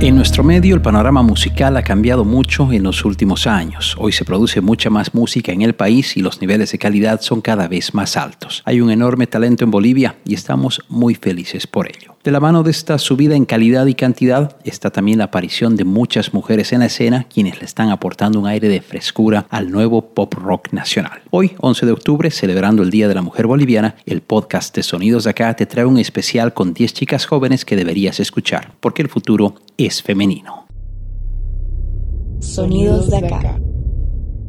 En nuestro medio el panorama musical ha cambiado mucho en los últimos años. Hoy se produce mucha más música en el país y los niveles de calidad son cada vez más altos. Hay un enorme talento en Bolivia y estamos muy felices por ello. De la mano de esta subida en calidad y cantidad está también la aparición de muchas mujeres en la escena quienes le están aportando un aire de frescura al nuevo pop rock nacional. Hoy, 11 de octubre, celebrando el Día de la Mujer Boliviana, el podcast de Sonidos de Acá te trae un especial con 10 chicas jóvenes que deberías escuchar, porque el futuro es femenino. Sonidos de Acá.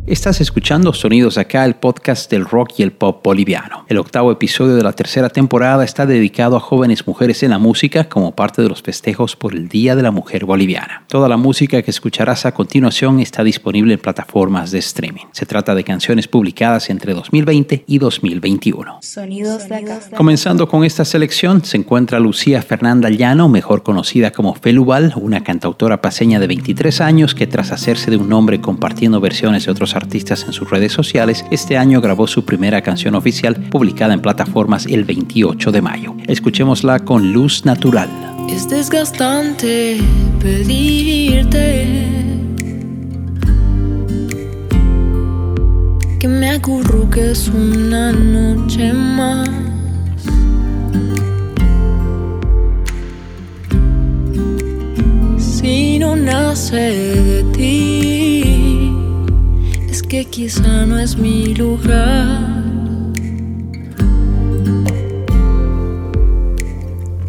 Estás escuchando Sonidos Acá, el podcast del rock y el pop boliviano. El octavo episodio de la tercera temporada está dedicado a jóvenes mujeres en la música como parte de los festejos por el Día de la Mujer Boliviana. Toda la música que escucharás a continuación está disponible en plataformas de streaming. Se trata de canciones publicadas entre 2020 y 2021. Sonidos de Acá. Comenzando con esta selección se encuentra Lucía Fernanda Llano, mejor conocida como Felubal, una cantautora paseña de 23 años que tras hacerse de un nombre compartiendo versiones de otros artistas en sus redes sociales, este año grabó su primera canción oficial publicada en plataformas el 28 de mayo. Escuchémosla con Luz Natural. Es desgastante pedirte que me acurruques una noche más. Si no nace de ti, es que quizá no es mi lugar.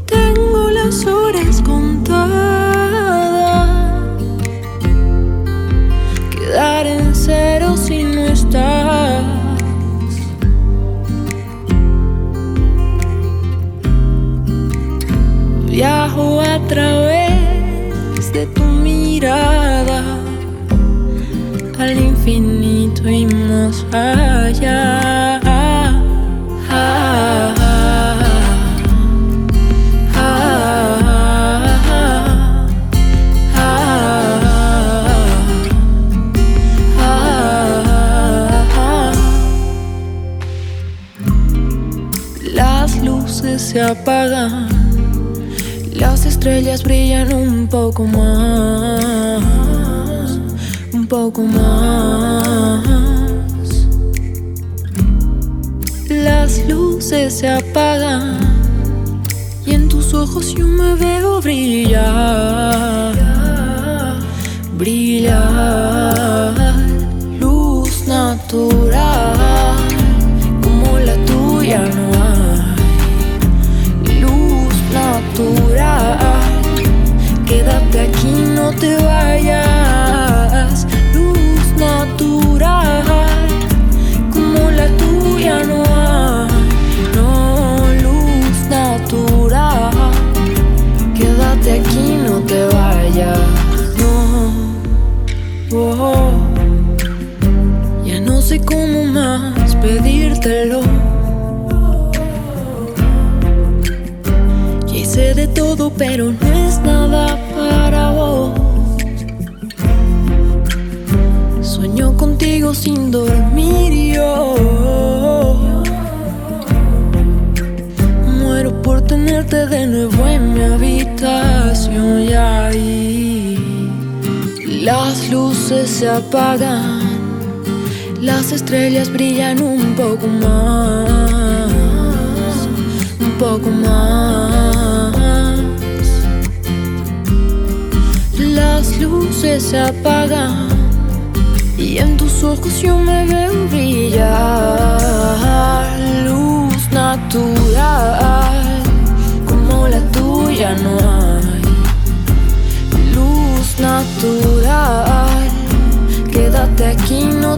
Tengo las horas contadas. Quedar en cero si no estás. Viajo a través de tu mirada al infinito y más allá. Las luces se apagan, las estrellas brillan un poco más, poco más. Las luces se apagan y en tus ojos yo me veo brillar, brillar, luz natural como la tuya no hay, luz natural. Quédate aquí, no te vayas,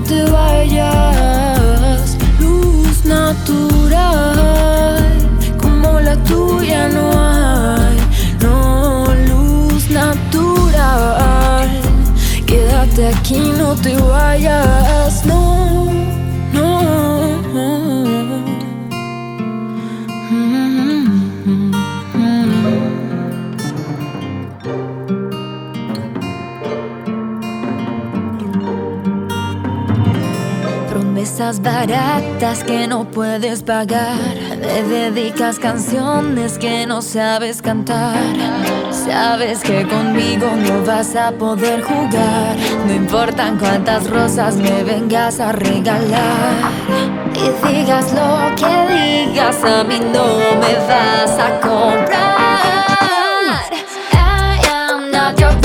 te vayas. Luz natural, como la tuya no hay. No, luz natural. Quédate aquí, no te vayas, baratas que no puedes pagar. Me dedicas canciones que no sabes cantar. Sabes que conmigo no vas a poder jugar. No importan cuántas rosas me vengas a regalar. Y digas lo que digas, a mí no me vas a comprar. rosas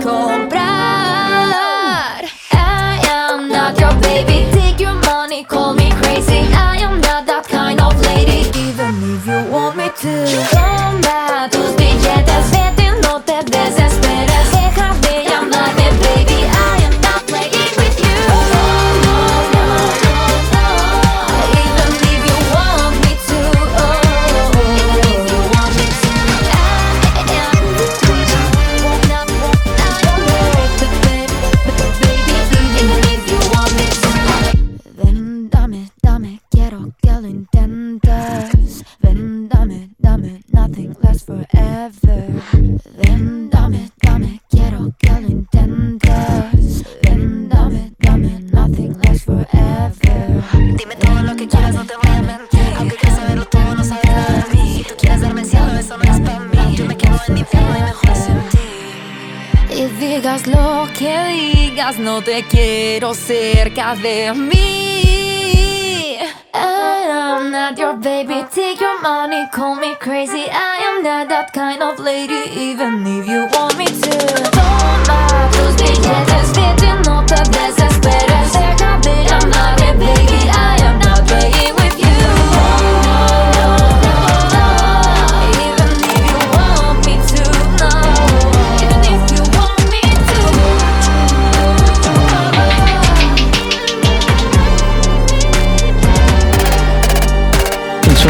vas a te quiero cerca de mí. I am not your baby, take your money, call me crazy. I am not that kind of lady, even if you want me to. Toma tus billetes, vete, no te desesperes.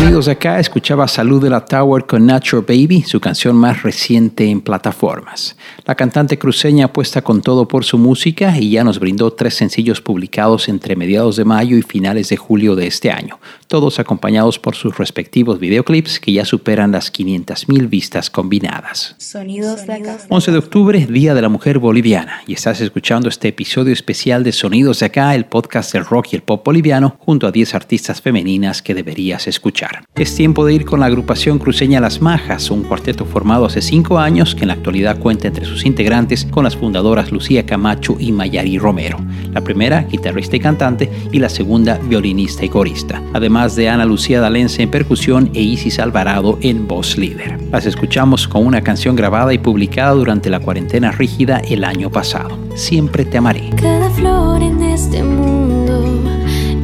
De acá escuchaba Salud de la Tower con Natural Baby, su canción más reciente en plataformas. La cantante cruceña apuesta con todo por su música y ya nos brindó tres sencillos publicados entre mediados de mayo y finales de julio de este año, todos acompañados por sus respectivos videoclips que ya superan las 500.000 vistas combinadas. Sonidos de acá. 11 de octubre, Día de la Mujer Boliviana, y estás escuchando este episodio especial de Sonidos de Acá, el podcast del rock y el pop boliviano, junto a 10 artistas femeninas que deberías escuchar. Es tiempo de ir con la agrupación cruceña Las Majas, un cuarteto formado hace 5 años que en la actualidad cuenta entre sus integrantes con las fundadoras Lucía Camacho y Mayari Romero. La primera, guitarrista y cantante, y la segunda, violinista y corista. Además de Ana Lucía Dalense en percusión e Isis Alvarado en voz líder. Las escuchamos con una canción grabada y publicada durante la cuarentena rígida el año pasado. Siempre te amaré. Cada flor en este mundo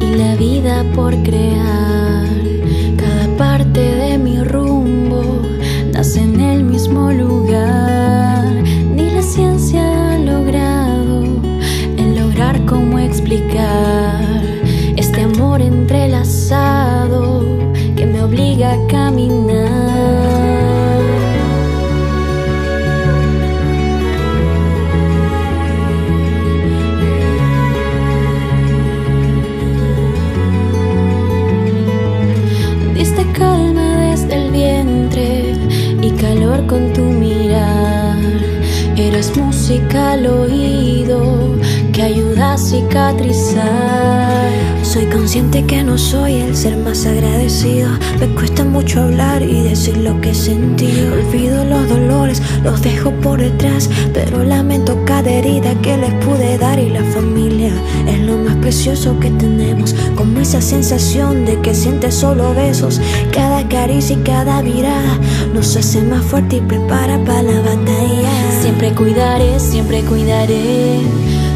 y la vida por crear. Al oído que ayuda a cicatrizar. Soy consciente que no soy el ser más agradecido. Me cuesta mucho hablar y decir lo que sentí. Olvido los dolores, los dejo por detrás. Pero lamento cada herida que les pude dar. Y la familia es lo más precioso que tenemos. Como esa sensación de que sientes solo besos. Cada caricia y cada mirada nos hace más fuerte y prepara para la batalla. Siempre cuidaré, siempre cuidaré.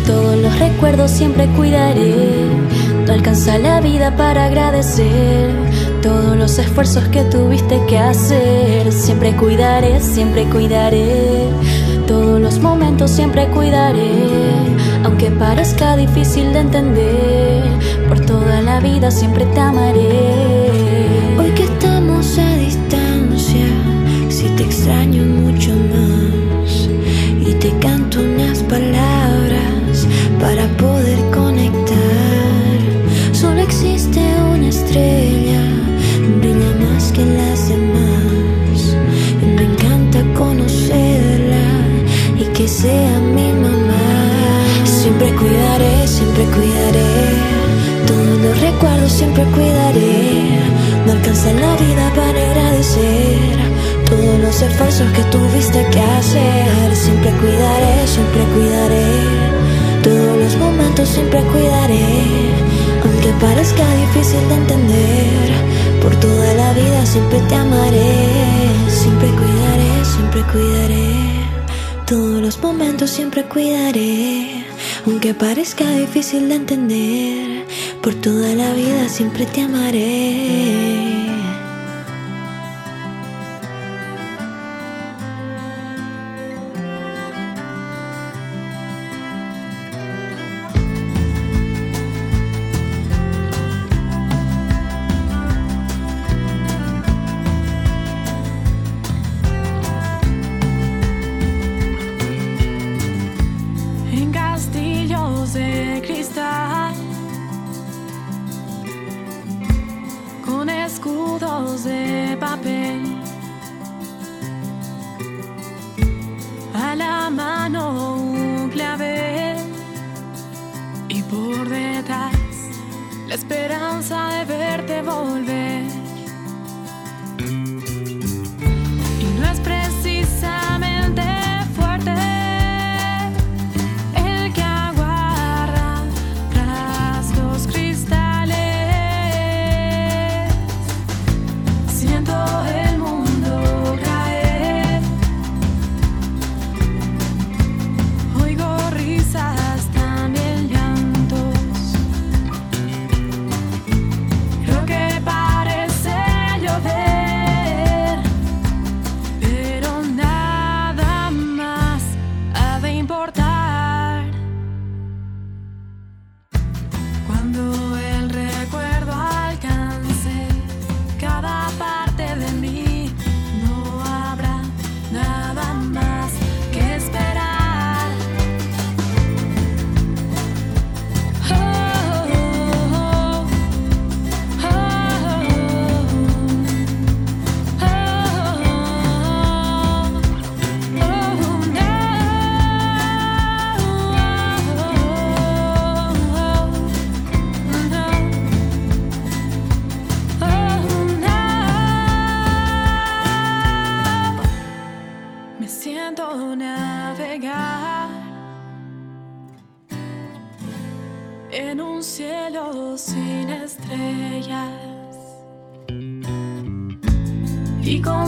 Todos los recuerdos siempre cuidaré. No alcanza la vida para agradecer todos los esfuerzos que tuviste que hacer. Siempre cuidaré, siempre cuidaré. Todos los momentos siempre cuidaré. Aunque parezca difícil de entender, por toda la vida siempre te amaré. Sea mi mamá. Siempre cuidaré, siempre cuidaré. Todos los recuerdos siempre cuidaré. No alcanza la vida para agradecer todos los esfuerzos que tuviste que hacer. Siempre cuidaré, siempre cuidaré. Todos los momentos siempre cuidaré. Aunque parezca difícil de entender, momentos siempre cuidaré. Aunque parezca difícil de entender, por toda la vida siempre te amaré.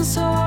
Y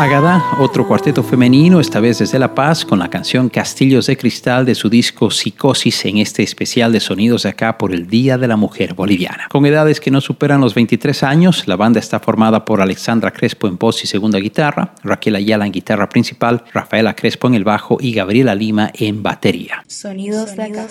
Agadá, otro cuarteto femenino, esta vez desde La Paz, con la canción Castillos de Cristal de su disco Psicosis en este especial de sonidos de acá por el Día de la Mujer Boliviana. Con edades que no superan los 23 años, la banda está formada por Alexandra Crespo en voz y segunda guitarra, Raquel Ayala en guitarra principal, Rafaela Crespo en el bajo y Gabriela Lima en batería. Sonidos de acá.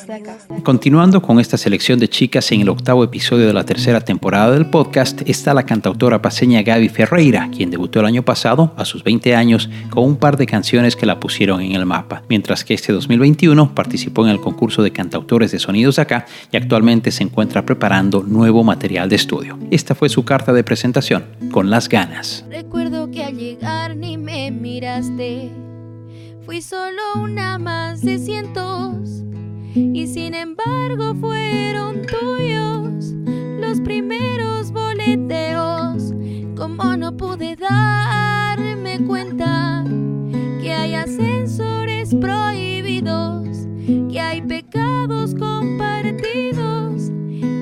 Continuando con esta selección de chicas en el octavo episodio de la tercera temporada del podcast, está la cantautora paseña Gaby Ferreira, quien debutó el año pasado a sus 20 años con un par de canciones que la pusieron en el mapa, mientras que este 2021 participó en el concurso de cantautores de sonidos acá y actualmente se encuentra preparando nuevo material de estudio. Esta fue su carta de presentación, con las ganas. Recuerdo que al llegar ni me miraste, fui solo una más de cientos y sin embargo fueron tuyos los primeros boleteos. Como no pude que hay ascensores prohibidos, que hay pecados compartidos,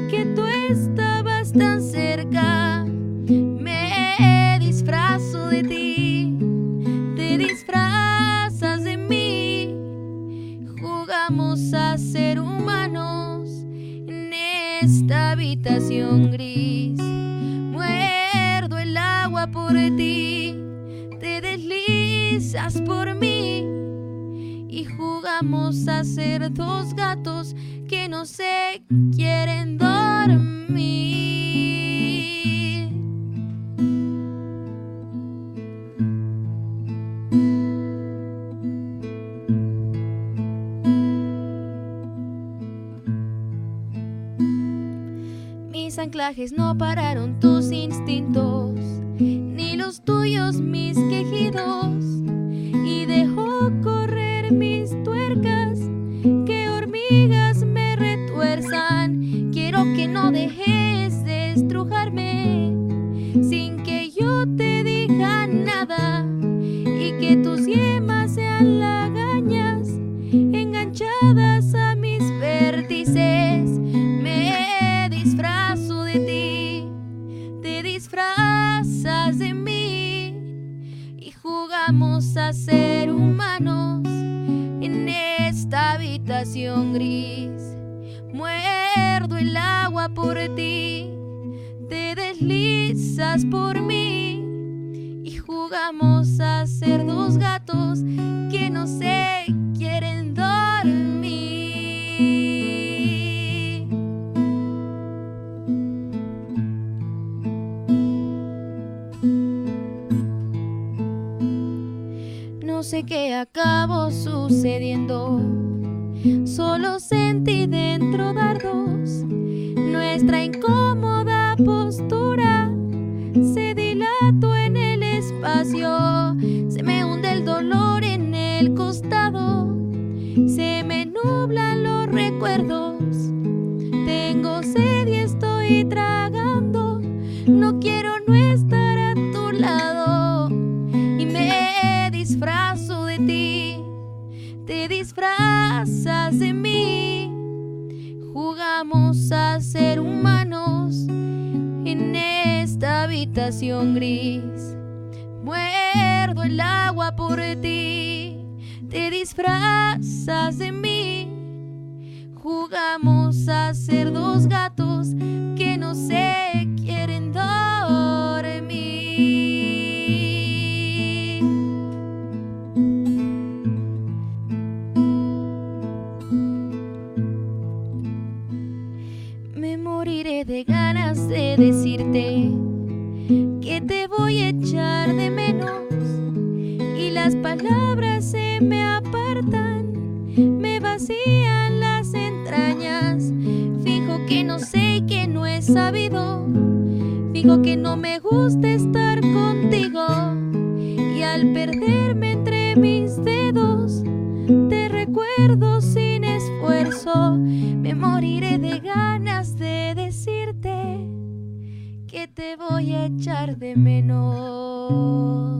que tú estabas tan cerca. Me disfrazo de ti, te disfrazas de mí. Jugamos a ser humanos en esta habitación gris. Muerdo el agua por ti, por mí. Y jugamos a ser dos gatos que no se quieren dormir. Mis anclajes no pararon tus instintos, ni los tuyos mis quejidos. Por ti, te deslizas por mí y jugamos a ser dos gatos que no se quieren dormir. No sé qué acabó sucediendo. Incómoda postura se dilató en el espacio. Se me hunde el dolor en el costado. Se me nublan los recuerdos. Gris. Muerdo el agua por ti. Te disfrazas de mí. Jugamos a ser dos gatos que te voy a echar de menos. Y las palabras se me apartan, me vacían las entrañas. Fijo que no sé que no he sabido, fijo que no me gusta estar contigo. Y al perderme entre mis dedos te recuerdo sin esfuerzo, me moriré de ganas de que te voy a echar de menos.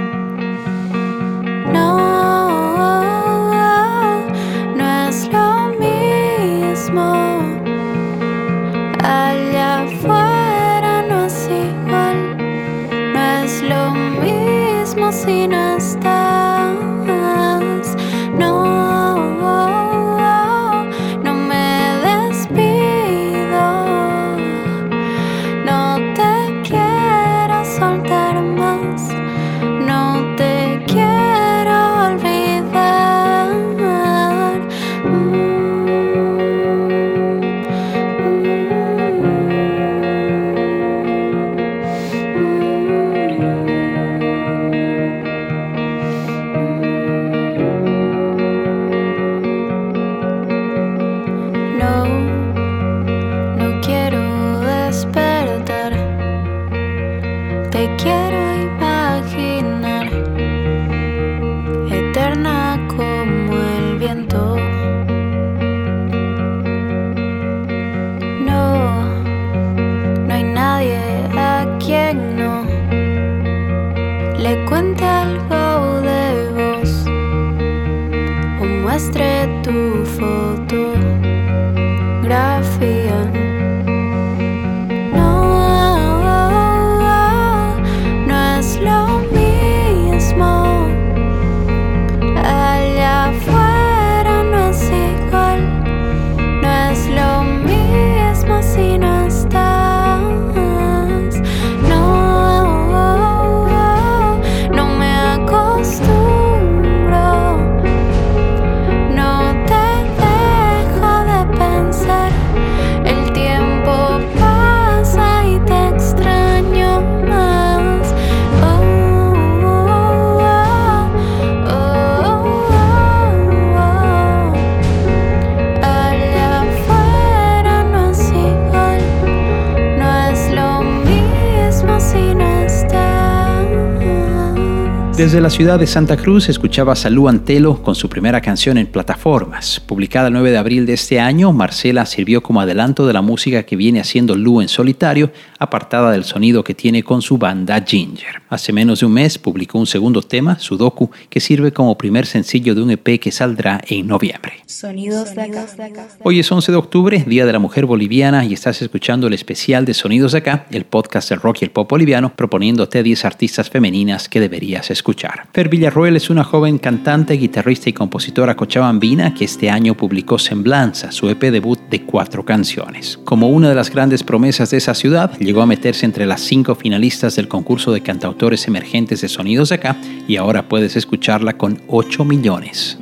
Desde la ciudad de Santa Cruz escuchaba Salú Antelo con su primera canción en plataformas. Publicada el 9 de abril de este año, Marcela sirvió como adelanto de la música que viene haciendo Lu en solitario, apartada del sonido que tiene con su banda Ginger. Hace menos de un mes publicó un segundo tema, Sudoku, que sirve como primer sencillo de un EP que saldrá en noviembre. Sonidos de acá. Hoy es 11 de octubre, Día de la Mujer Boliviana, y estás escuchando el especial de Sonidos de Acá, el podcast del rock y el pop boliviano, proponiéndote 10 artistas femeninas que deberías escuchar. Fer Villarroel es una joven cantante, guitarrista y compositora cochabambina que este año publicó Semblanza, su EP debut de cuatro canciones. Como una de las grandes promesas de esa ciudad, llegó a meterse entre las cinco finalistas del concurso de cantautores emergentes de Sonidos de Acá, y ahora puedes escucharla con 8 millones.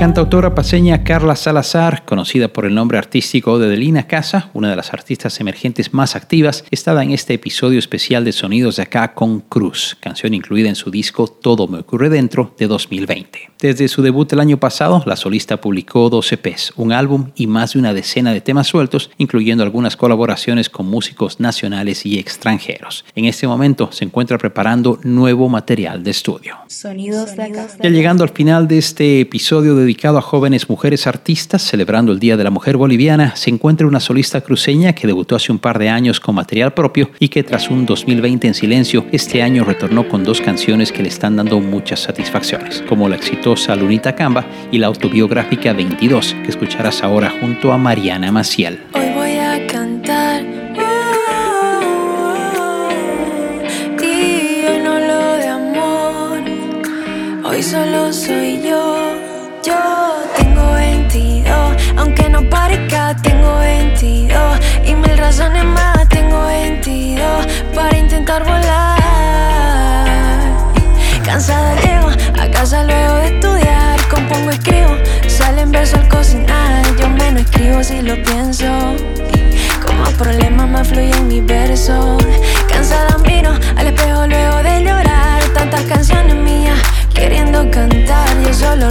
Cantautora paseña Carla Salazar, conocida por el nombre artístico de Delina Casa, una de las artistas emergentes más activas, estaba en este episodio especial de Sonidos de Acá con Cruz, canción incluida en su disco Todo me ocurre dentro de 2020. Desde su debut el año pasado, la solista publicó 12 EPs, un álbum y más de una decena de temas sueltos, incluyendo algunas colaboraciones con músicos nacionales y extranjeros. En este momento se encuentra preparando nuevo material de estudio. Sonidos de acá. Ya llegando al final de este episodio dedicado a jóvenes mujeres artistas, celebrando el Día de la Mujer Boliviana, se encuentra una solista cruceña que debutó hace un par de años con material propio y que tras un 2020 en silencio, este año retornó con dos canciones que le están dando muchas satisfacciones, como la exitosa Lunita Camba y la autobiográfica 22, que escucharás ahora junto a Mariana Maciel. Hoy voy a cantar. Hoy solo soy yo. Yo tengo 22, aunque no parezca, tengo 22 y mil razones más. Tengo 22 para intentar volar. Cansada llego a casa luego de estudiar. Compongo, escribo, salen versos al cocinar. Yo menos escribo si lo pienso. Con más problemas más fluyen mis versos.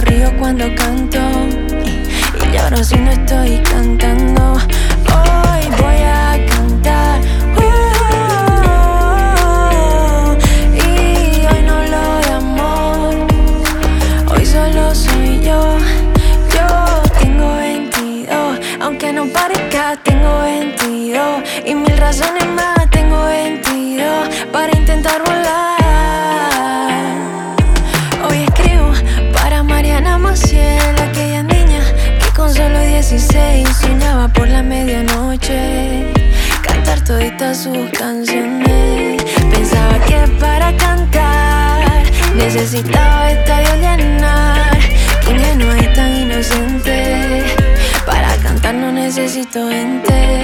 Río cuando canto. Y lloro si no estoy cantando. Necesitaba estadio llenar. Que ingenuo y tan inocente. Para cantar no necesito gente.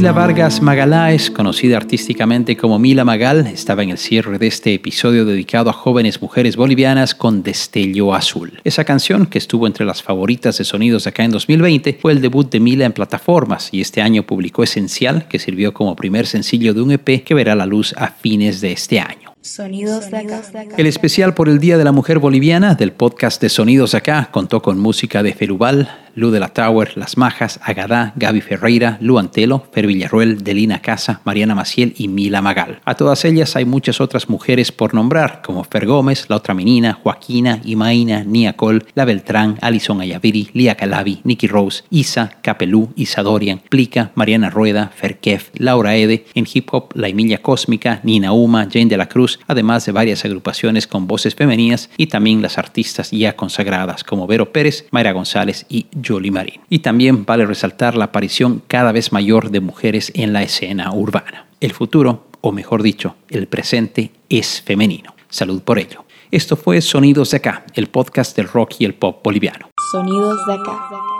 Camila Vargas Magaláes, conocida artísticamente como Mila Magal, estaba en el cierre de este episodio dedicado a jóvenes mujeres bolivianas con Destello Azul. Esa canción, que estuvo entre las favoritas de sonidos acá en 2020, fue el debut de Mila en plataformas y este año publicó Esencial, que sirvió como primer sencillo de un EP que verá la luz a fines de este año. Sonidos de acá. El especial por el Día de la Mujer Boliviana del podcast de Sonidos Acá contó con música de Ferubal, Lu de la Tower, Las Majas, Agadá, Gaby Ferreira, Lu Antelo, Fer Villarruel, Delina Casa, Mariana Maciel y Mila Magal. A todas ellas hay muchas otras mujeres por nombrar, como Fer Gómez, La Otra Menina, Joaquina, Imaina, Nia Col, La Beltrán, Alison Ayaviri, Lia Calabi, Nikki Rose, Isa, Capelú, Isa Dorian, Plica, Mariana Rueda, Fer Kef, Laura Ede, en hip hop La Emilia Cósmica, Nina Uma, Jane de la Cruz, además de varias agrupaciones con voces femeninas y también las artistas ya consagradas como Vero Pérez, Mayra González y Jolie Marín. Y también vale resaltar la aparición cada vez mayor de mujeres en la escena urbana. El futuro, o mejor dicho, el presente, es femenino. Salud por ello. Esto fue Sonidos de Acá, el podcast del rock y el pop boliviano. Sonidos de acá.